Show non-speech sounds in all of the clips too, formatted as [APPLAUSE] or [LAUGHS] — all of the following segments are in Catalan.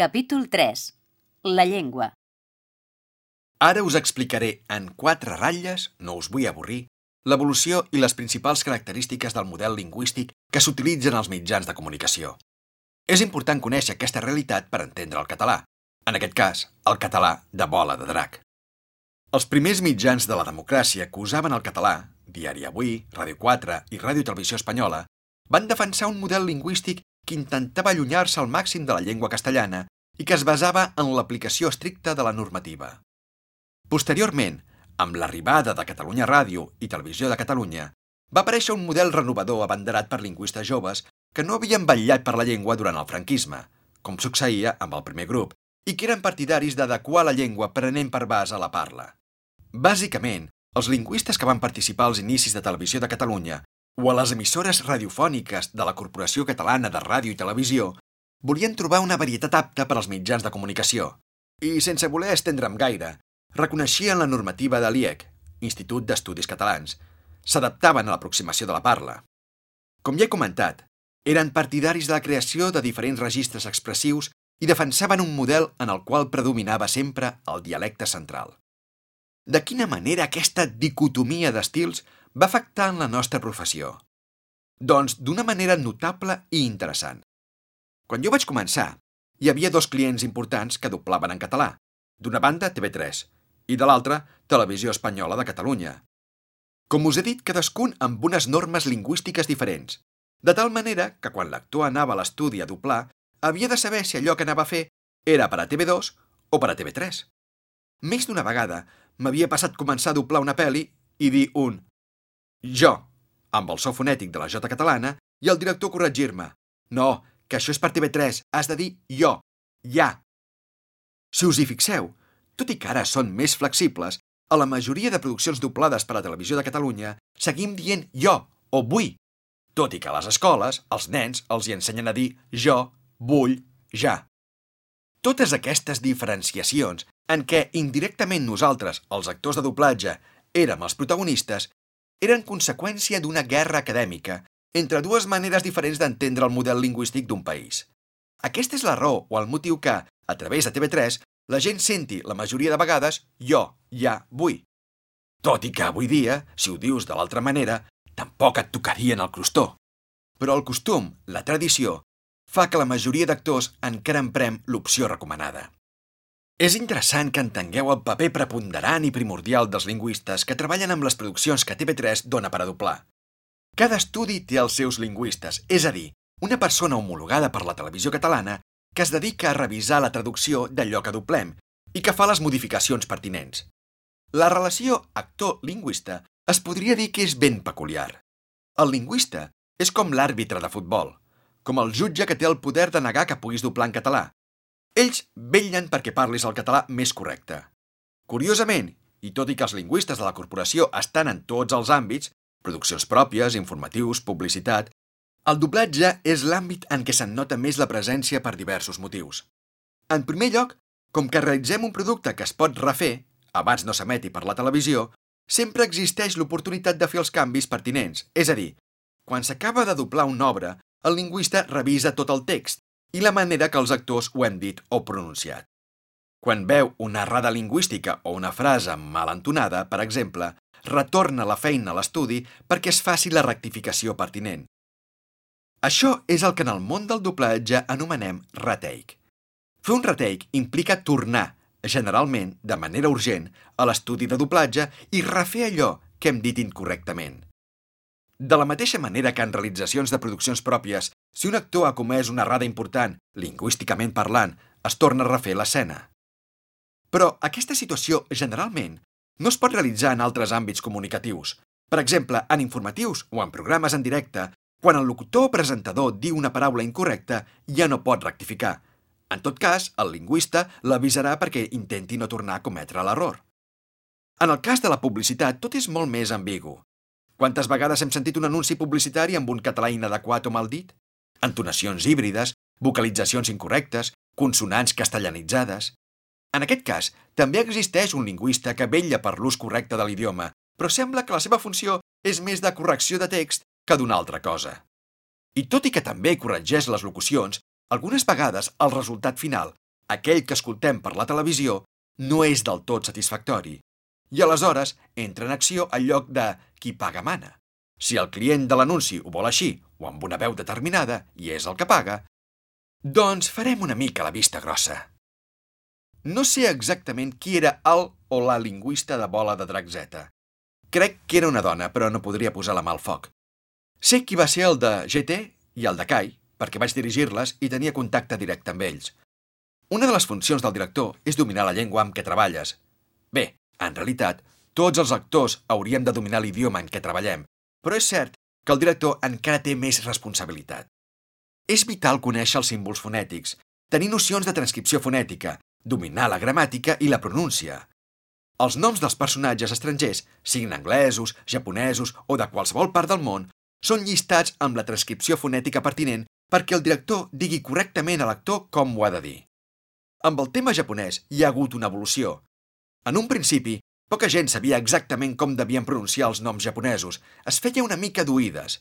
Capítol 3. La llengua. Ara us explicaré en quatre ratlles, no us vull avorrir, l'evolució i les principals característiques del model lingüístic que s'utilitzen als mitjans de comunicació. És important conèixer aquesta realitat per entendre el català, en aquest cas, el català de bola de drac. Els primers mitjans de la democràcia que usaven el català, Diari Avui, Ràdio 4 i Ràdio Televisió Espanyola, van defensar un model lingüístic que intentava allunyar-se al màxim de la llengua castellana i que es basava en l'aplicació estricta de la normativa. Posteriorment, amb l'arribada de Catalunya Ràdio i Televisió de Catalunya, va aparèixer un model renovador abanderat per lingüistes joves que no havien vetllat per la llengua durant el franquisme, com succeïa amb el primer grup, i que eren partidaris d'adequar la llengua prenent per base la parla. Bàsicament, els lingüistes que van participar als inicis de Televisió de Catalunya o a les emissores radiofòniques de la Corporació Catalana de Ràdio i Televisió volien trobar una varietat apta per als mitjans de comunicació i, sense voler estendre'm gaire, reconeixien la normativa de l'IEC, Institut d'Estudis Catalans, s'adaptaven a l'aproximació de la parla. Com ja he comentat, eren partidaris de la creació de diferents registres expressius i defensaven un model en el qual predominava sempre el dialecte central. De quina manera aquesta dicotomia d'estils va afectar en la nostra professió? Doncs d'una manera notable i interessant. Quan jo vaig començar, hi havia dos clients importants que doblaven en català. D'una banda, TV3, i de l'altra, Televisió Espanyola de Catalunya. Com us he dit, cadascun amb unes normes lingüístiques diferents, de tal manera que quan l'actor anava a l'estudi a doblar, havia de saber si allò que anava a fer era per a TV2 o per a TV3. Més d'una vegada m'havia passat començar a doblar una pel·li i dir un jo, amb el so fonètic de la J catalana, i el director corregir-me. No, que això és per TV3, has de dir jo, ja. Si us hi fixeu, tot i que ara són més flexibles, a la majoria de produccions doblades per a Televisió de Catalunya seguim dient jo o vull, tot i que a les escoles els nens els hi ensenyen a dir jo, vull, ja. Totes aquestes diferenciacions en què indirectament nosaltres, els actors de doblatge, érem els protagonistes, eren conseqüència d'una guerra acadèmica entre dues maneres diferents d'entendre el model lingüístic d'un país. Aquesta és la raó o el motiu que, a través de TV3, la gent senti la majoria de vegades jo, ja, vull. Tot i que avui dia, si ho dius de l'altra manera, tampoc et tocarien el crostó. Però el costum, la tradició, fa que la majoria d'actors encara emprem l'opció recomanada. És interessant que entengueu el paper preponderant i primordial dels lingüistes que treballen amb les produccions que TV3 dona per a doblar. Cada estudi té els seus lingüistes, és a dir, una persona homologada per la televisió catalana que es dedica a revisar la traducció d'allò que doblem i que fa les modificacions pertinents. La relació actor-lingüista es podria dir que és ben peculiar. El lingüista és com l'àrbitre de futbol, com el jutge que té el poder de negar que puguis doblar en català, ells vetllen perquè parlis el català més correcte. Curiosament, i tot i que els lingüistes de la corporació estan en tots els àmbits, produccions pròpies, informatius, publicitat, el doblatge és l'àmbit en què se'n nota més la presència per diversos motius. En primer lloc, com que realitzem un producte que es pot refer, abans no s'emeti per la televisió, sempre existeix l'oportunitat de fer els canvis pertinents, és a dir, quan s'acaba de doblar una obra, el lingüista revisa tot el text i la manera que els actors ho hem dit o pronunciat. Quan veu una errada lingüística o una frase mal entonada, per exemple, retorna la feina a l'estudi perquè es faci la rectificació pertinent. Això és el que en el món del doblatge anomenem retake. Fer un retake implica tornar, generalment de manera urgent, a l'estudi de doblatge i refer allò que hem dit incorrectament. De la mateixa manera que en realitzacions de produccions pròpies, si un actor ha comès una errada important, lingüísticament parlant, es torna a refer l'escena. Però aquesta situació, generalment, no es pot realitzar en altres àmbits comunicatius. Per exemple, en informatius o en programes en directe, quan el locutor o presentador diu una paraula incorrecta, ja no pot rectificar. En tot cas, el lingüista l'avisarà perquè intenti no tornar a cometre l'error. En el cas de la publicitat, tot és molt més ambigu. Quantes vegades hem sentit un anunci publicitari amb un català inadequat o mal dit? Entonacions híbrides, vocalitzacions incorrectes, consonants castellanitzades... En aquest cas, també existeix un lingüista que vella per l'ús correcte de l'idioma, però sembla que la seva funció és més de correcció de text que d'una altra cosa. I tot i que també corregeix les locucions, algunes vegades el resultat final aquell que escoltem per la televisió, no és del tot satisfactori. I aleshores entra en acció el lloc de qui paga mana. Si el client de l'anunci ho vol així, o amb una veu determinada, i és el que paga, doncs farem una mica la vista grossa. No sé exactament qui era el o la lingüista de bola de Z. Crec que era una dona, però no podria posar la mà al foc. Sé qui va ser el de GT i el de Kai, perquè vaig dirigir-les i tenia contacte directe amb ells. Una de les funcions del director és dominar la llengua amb què treballes. Bé, en realitat, tots els actors hauríem de dominar l'idioma en què treballem, però és cert que el director encara té més responsabilitat. És vital conèixer els símbols fonètics, tenir nocions de transcripció fonètica, dominar la gramàtica i la pronúncia. Els noms dels personatges estrangers, siguin anglesos, japonesos o de qualsevol part del món, són llistats amb la transcripció fonètica pertinent perquè el director digui correctament a l'actor com ho ha de dir. Amb el tema japonès hi ha hagut una evolució. En un principi, poca gent sabia exactament com devien pronunciar els noms japonesos, es feia una mica d'oïdes.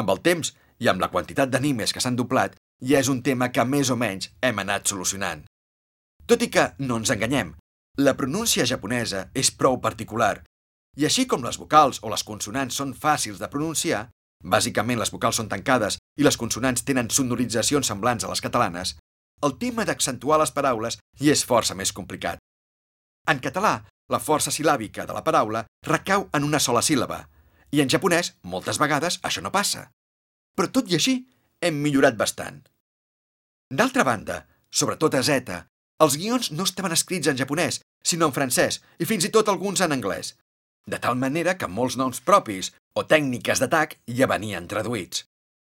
Amb el temps i amb la quantitat d'animes que s'han doblat, ja és un tema que més o menys hem anat solucionant. Tot i que, no ens enganyem, la pronúncia japonesa és prou particular, i així com les vocals o les consonants són fàcils de pronunciar, bàsicament les vocals són tancades i les consonants tenen sonoritzacions semblants a les catalanes, el tema d'accentuar les paraules hi és força més complicat. En català, la força silàbica de la paraula recau en una sola síl·laba, i en japonès, moltes vegades, això no passa. Però tot i així, hem millorat bastant. D'altra banda, sobretot a Z, els guions no estaven escrits en japonès, sinó en francès, i fins i tot alguns en anglès, de tal manera que molts noms propis o tècniques d'atac ja venien traduïts.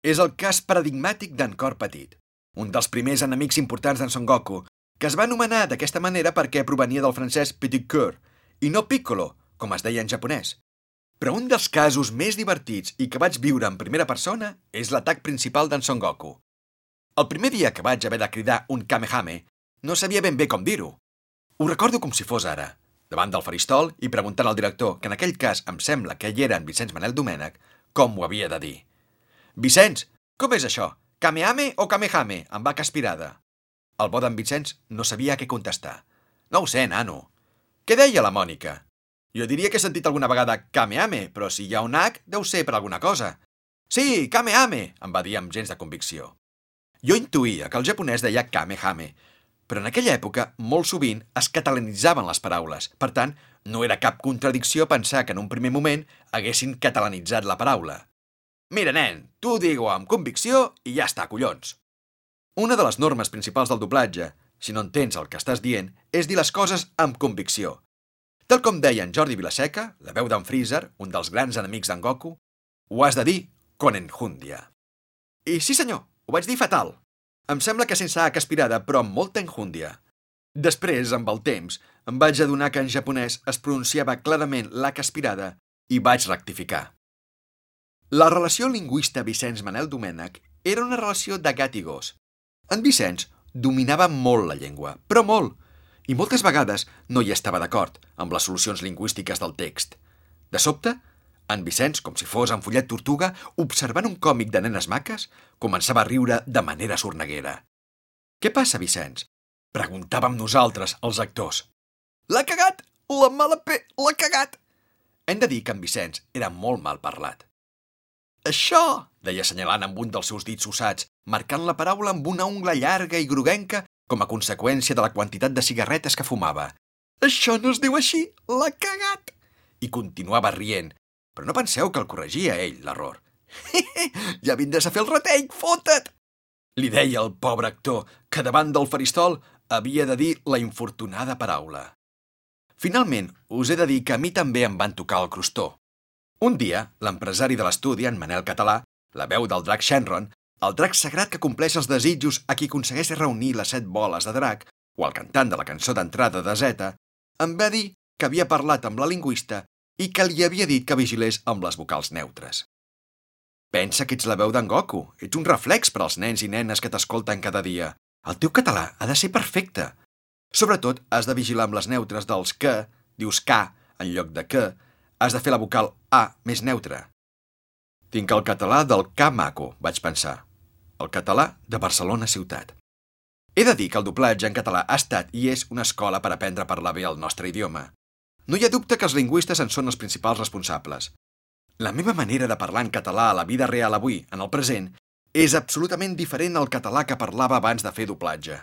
És el cas paradigmàtic d'en Cor Petit, un dels primers enemics importants d'en Son Goku, que es va anomenar d'aquesta manera perquè provenia del francès Petit Coeur i no Piccolo, com es deia en japonès. Però un dels casos més divertits i que vaig viure en primera persona és l'atac principal d'en Son Goku. El primer dia que vaig haver de cridar un Kamehame, no sabia ben bé com dir-ho. Ho recordo com si fos ara davant del faristol i preguntant al director, que en aquell cas em sembla que ell era en Vicenç Manel Domènech, com ho havia de dir. Vicenç, com és això? Kameame o Kamehame? Em va caspirada. El bo d'en Vicenç no sabia què contestar. No ho sé, nano. Què deia la Mònica? Jo diria que he sentit alguna vegada Kameame, però si hi ha un H, deu ser per alguna cosa. Sí, Kameame, em va dir amb gens de convicció. Jo intuïa que el japonès deia Kamehame, però en aquella època molt sovint es catalanitzaven les paraules. Per tant, no era cap contradicció pensar que en un primer moment haguessin catalanitzat la paraula. Mira, nen, tu digue amb convicció i ja està, collons. Una de les normes principals del doblatge, si no entens el que estàs dient, és dir les coses amb convicció. Tal com deia en Jordi Vilaseca, la veu d'en Freezer, un dels grans enemics d'en Goku, ho has de dir con enjundia. I sí senyor, ho vaig dir fatal. Em sembla que sense H aspirada, però amb molta enjúndia. Després, amb el temps, em vaig adonar que en japonès es pronunciava clarament l'H aspirada i vaig rectificar. La relació lingüista Vicenç Manel Domènech era una relació de gat i gos. En Vicenç dominava molt la llengua, però molt, i moltes vegades no hi estava d'acord amb les solucions lingüístiques del text. De sobte, en Vicenç, com si fos en Follet Tortuga, observant un còmic de nenes maques, començava a riure de manera sorneguera. Què passa, Vicenç? Preguntàvem nosaltres, els actors. L'ha cagat! La mala pe... L'ha cagat! Hem de dir que en Vicenç era molt mal parlat. Això, deia assenyalant amb un dels seus dits usats, marcant la paraula amb una ungla llarga i groguenca com a conseqüència de la quantitat de cigarretes que fumava. Això no es diu així, l'ha cagat! I continuava rient, però no penseu que el corregia ell, l'error. [LAUGHS] ja vindràs a fer el reteny, fota't! Li deia el pobre actor que davant del faristol havia de dir la infortunada paraula. Finalment, us he de dir que a mi també em van tocar el crostó. Un dia, l'empresari de l'estudi, en Manel Català, la veu del drac Shenron, el drac sagrat que compleix els desitjos a qui aconsegueix reunir les set boles de drac, o el cantant de la cançó d'entrada de Zeta, em va dir que havia parlat amb la lingüista i que li havia dit que vigilés amb les vocals neutres. Pensa que ets la veu d'en Goku. Ets un reflex per als nens i nenes que t'escolten cada dia. El teu català ha de ser perfecte. Sobretot, has de vigilar amb les neutres dels que, dius K en lloc de que, has de fer la vocal A més neutra. Tinc el català del K maco, vaig pensar. El català de Barcelona ciutat. He de dir que el doblatge en català ha estat i és una escola per aprendre a parlar bé el nostre idioma. No hi ha dubte que els lingüistes en són els principals responsables. La meva manera de parlar en català a la vida real avui, en el present, és absolutament diferent al català que parlava abans de fer doblatge.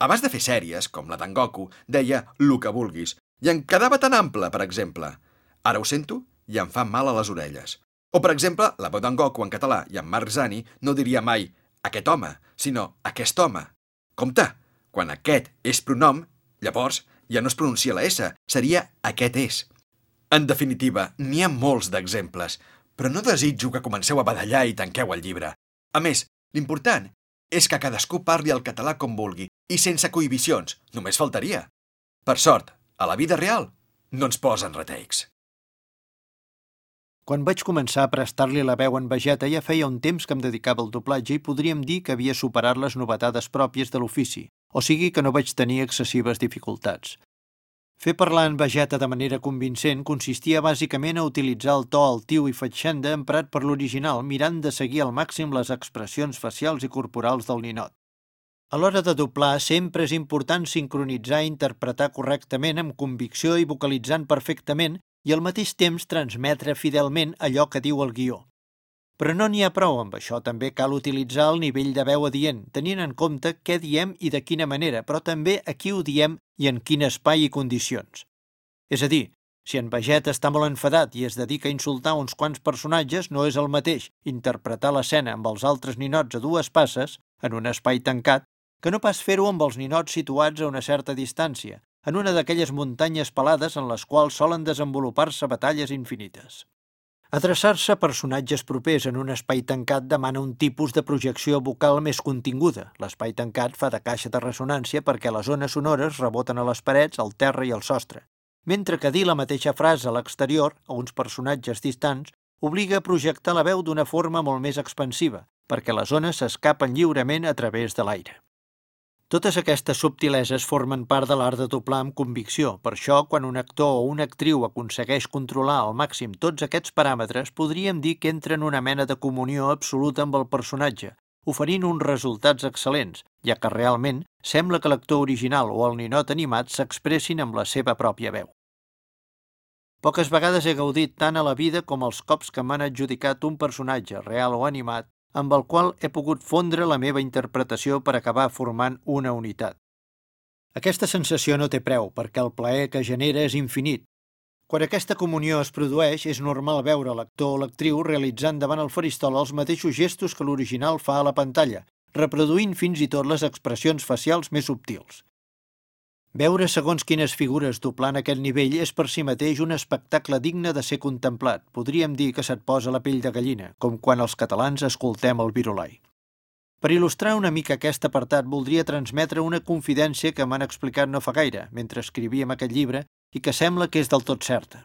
Abans de fer sèries, com la d'en Goku, deia «lo que vulguis», i em quedava tan ample, per exemple. Ara ho sento i em fa mal a les orelles. O, per exemple, la veu d'en Goku en català i en Marc Zani no diria mai «aquest home», sinó «aquest home». Compte, quan aquest és pronom, llavors ja no es pronuncia la S, seria aquest és. En definitiva, n'hi ha molts d'exemples, però no desitjo que comenceu a badallar i tanqueu el llibre. A més, l'important és que cadascú parli el català com vulgui i sense cohibicions, només faltaria. Per sort, a la vida real no ens posen retakes. Quan vaig començar a prestar-li la veu en Vegeta ja feia un temps que em dedicava al doblatge i podríem dir que havia superat les novetades pròpies de l'ofici, o sigui que no vaig tenir excessives dificultats. Fer parlar en Vegeta de manera convincent consistia bàsicament a utilitzar el to altiu i fatxenda emprat per l'original mirant de seguir al màxim les expressions facials i corporals del ninot. A l'hora de doblar sempre és important sincronitzar i interpretar correctament amb convicció i vocalitzant perfectament i al mateix temps transmetre fidelment allò que diu el guió. Però no n'hi ha prou amb això, també cal utilitzar el nivell de veu adient, tenint en compte què diem i de quina manera, però també a qui ho diem i en quin espai i condicions. És a dir, si en Vegeta està molt enfadat i es dedica a insultar uns quants personatges, no és el mateix interpretar l'escena amb els altres ninots a dues passes, en un espai tancat, que no pas fer-ho amb els ninots situats a una certa distància, en una d'aquelles muntanyes pelades en les quals solen desenvolupar-se batalles infinites. Adreçar-se a personatges propers en un espai tancat demana un tipus de projecció vocal més continguda. L'espai tancat fa de caixa de ressonància perquè les ones sonores reboten a les parets, al terra i al sostre, mentre que dir la mateixa frase a l'exterior, a uns personatges distants, obliga a projectar la veu d'una forma molt més expansiva, perquè les ones s'escapen lliurement a través de l'aire. Totes aquestes subtileses formen part de l'art de doblar amb convicció. Per això, quan un actor o una actriu aconsegueix controlar al màxim tots aquests paràmetres, podríem dir que entra en una mena de comunió absoluta amb el personatge, oferint uns resultats excel·lents, ja que realment sembla que l'actor original o el ninot animat s'expressin amb la seva pròpia veu. Poques vegades he gaudit tant a la vida com els cops que m'han adjudicat un personatge, real o animat, amb el qual he pogut fondre la meva interpretació per acabar formant una unitat. Aquesta sensació no té preu, perquè el plaer que genera és infinit. Quan aquesta comunió es produeix, és normal veure l'actor o l'actriu realitzant davant el faristol els mateixos gestos que l'original fa a la pantalla, reproduint fins i tot les expressions facials més subtils. Veure segons quines figures doblant aquest nivell és per si mateix un espectacle digne de ser contemplat. Podríem dir que se't posa la pell de gallina, com quan els catalans escoltem el virulai. Per il·lustrar una mica aquest apartat, voldria transmetre una confidència que m'han explicat no fa gaire, mentre escrivíem aquest llibre, i que sembla que és del tot certa.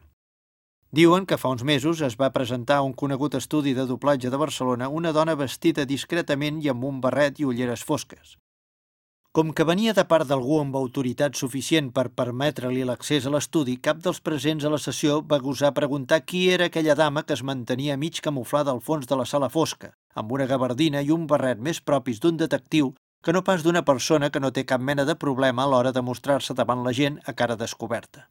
Diuen que fa uns mesos es va presentar a un conegut estudi de doblatge de Barcelona una dona vestida discretament i amb un barret i ulleres fosques. Com que venia de part d'algú amb autoritat suficient per permetre-li l'accés a l'estudi, cap dels presents a la sessió va gosar preguntar qui era aquella dama que es mantenia mig camuflada al fons de la sala fosca, amb una gabardina i un barret més propis d'un detectiu que no pas d'una persona que no té cap mena de problema a l'hora de mostrar-se davant la gent a cara descoberta.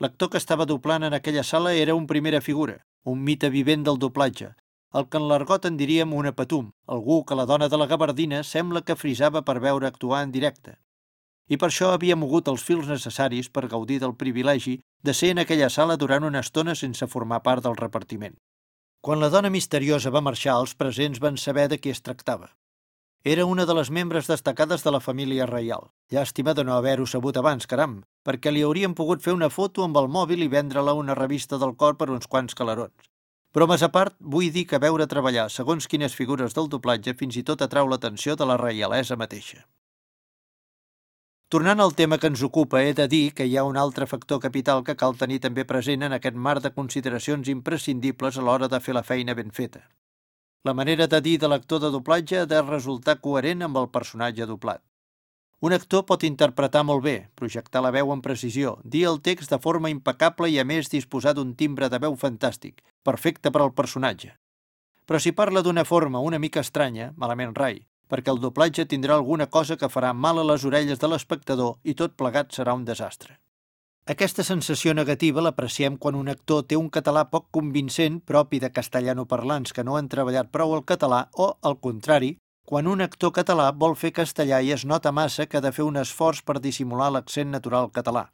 L'actor que estava doblant en aquella sala era un primera figura, un mite vivent del doblatge, el que en l'argot en diríem una patum, algú que la dona de la gabardina sembla que frisava per veure actuar en directe. I per això havia mogut els fils necessaris per gaudir del privilegi de ser en aquella sala durant una estona sense formar part del repartiment. Quan la dona misteriosa va marxar, els presents van saber de qui es tractava. Era una de les membres destacades de la família reial. Llàstima de no haver-ho sabut abans, caram, perquè li haurien pogut fer una foto amb el mòbil i vendre-la una revista del cor per uns quants calarons. Bromes a part, vull dir que veure treballar segons quines figures del doblatge fins i tot atrau l'atenció de la reialesa mateixa. Tornant al tema que ens ocupa, he de dir que hi ha un altre factor capital que cal tenir també present en aquest mar de consideracions imprescindibles a l'hora de fer la feina ben feta. La manera de dir de l'actor de doblatge ha de resultar coherent amb el personatge doblat. Un actor pot interpretar molt bé, projectar la veu amb precisió, dir el text de forma impecable i a més disposar d'un timbre de veu fantàstic, perfecte per al personatge. Però si parla d'una forma una mica estranya, malament rai, perquè el doblatge tindrà alguna cosa que farà mal a les orelles de l'espectador i tot plegat serà un desastre. Aquesta sensació negativa l'apreciem quan un actor té un català poc convincent propi de castellanoparlants que no han treballat prou el català o, al contrari, quan un actor català vol fer castellà i es nota massa que ha de fer un esforç per dissimular l'accent natural català.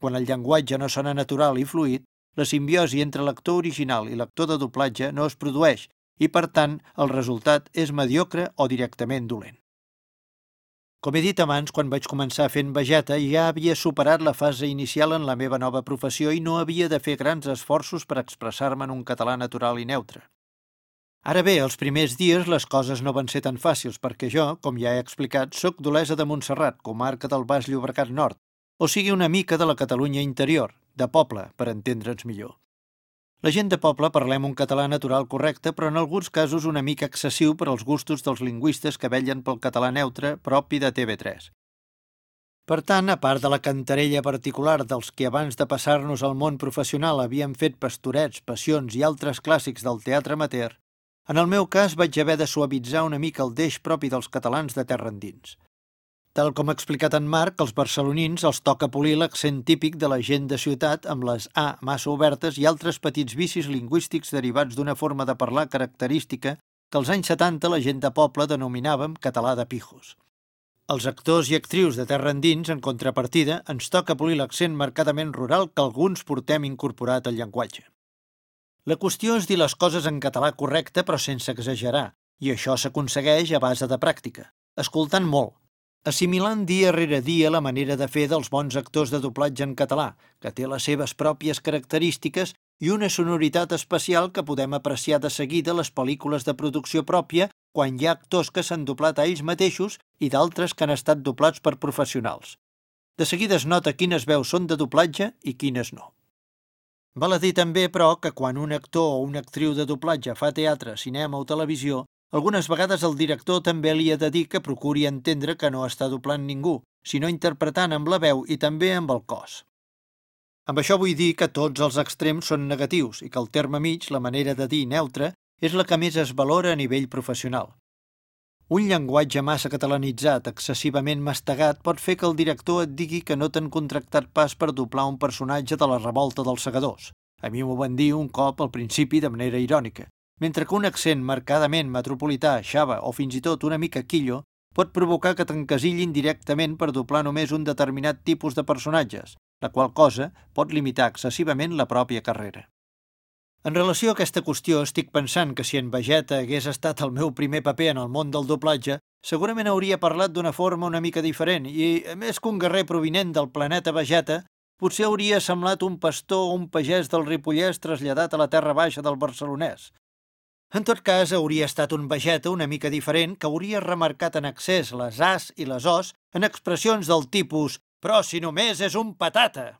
Quan el llenguatge no sona natural i fluid, la simbiosi entre l'actor original i l'actor de doblatge no es produeix i, per tant, el resultat és mediocre o directament dolent. Com he dit abans, quan vaig començar fent vegeta ja havia superat la fase inicial en la meva nova professió i no havia de fer grans esforços per expressar-me en un català natural i neutre. Ara bé, els primers dies les coses no van ser tan fàcils perquè jo, com ja he explicat, sóc d'Olesa de Montserrat, comarca del Baix Llobregat Nord, o sigui una mica de la Catalunya interior, de poble, per entendre'ns millor. La gent de poble parlem un català natural correcte, però en alguns casos una mica excessiu per als gustos dels lingüistes que vellen pel català neutre propi de TV3. Per tant, a part de la cantarella particular dels que abans de passar-nos al món professional havien fet pastorets, passions i altres clàssics del teatre amateur, en el meu cas vaig haver de suavitzar una mica el deix propi dels catalans de terra endins. Tal com ha explicat en Marc, als barcelonins els toca polir l'accent típic de la gent de ciutat amb les A massa obertes i altres petits vicis lingüístics derivats d'una forma de parlar característica que als anys 70 la gent de poble denominàvem català de pijos. Els actors i actrius de terra endins, en contrapartida, ens toca polir l'accent marcadament rural que alguns portem incorporat al llenguatge. La qüestió és dir les coses en català correcte però sense exagerar, i això s'aconsegueix a base de pràctica, escoltant molt, assimilant dia rere dia la manera de fer dels bons actors de doblatge en català, que té les seves pròpies característiques i una sonoritat especial que podem apreciar de seguida les pel·lícules de producció pròpia quan hi ha actors que s'han doblat a ells mateixos i d'altres que han estat doblats per professionals. De seguida es nota quines veus són de doblatge i quines no. Val a dir també, però, que quan un actor o una actriu de doblatge fa teatre, cinema o televisió, algunes vegades el director també li ha de dir que procuri entendre que no està doblant ningú, sinó interpretant amb la veu i també amb el cos. Amb això vull dir que tots els extrems són negatius i que el terme mig, la manera de dir neutre, és la que més es valora a nivell professional. Un llenguatge massa catalanitzat, excessivament mastegat, pot fer que el director et digui que no t'han contractat pas per doblar un personatge de la revolta dels segadors. A mi m'ho van dir un cop al principi de manera irònica mentre que un accent marcadament metropolità, xava o fins i tot una mica quillo pot provocar que t'encasillin directament per doblar només un determinat tipus de personatges, la qual cosa pot limitar excessivament la pròpia carrera. En relació a aquesta qüestió, estic pensant que si en Vegeta hagués estat el meu primer paper en el món del doblatge, segurament hauria parlat d'una forma una mica diferent i, a més que un guerrer provinent del planeta Vegeta, potser hauria semblat un pastor o un pagès del Ripollès traslladat a la terra baixa del barcelonès, en tot cas, hauria estat un vegeta una mica diferent que hauria remarcat en excés les as i les os en expressions del tipus «però si només és un patata».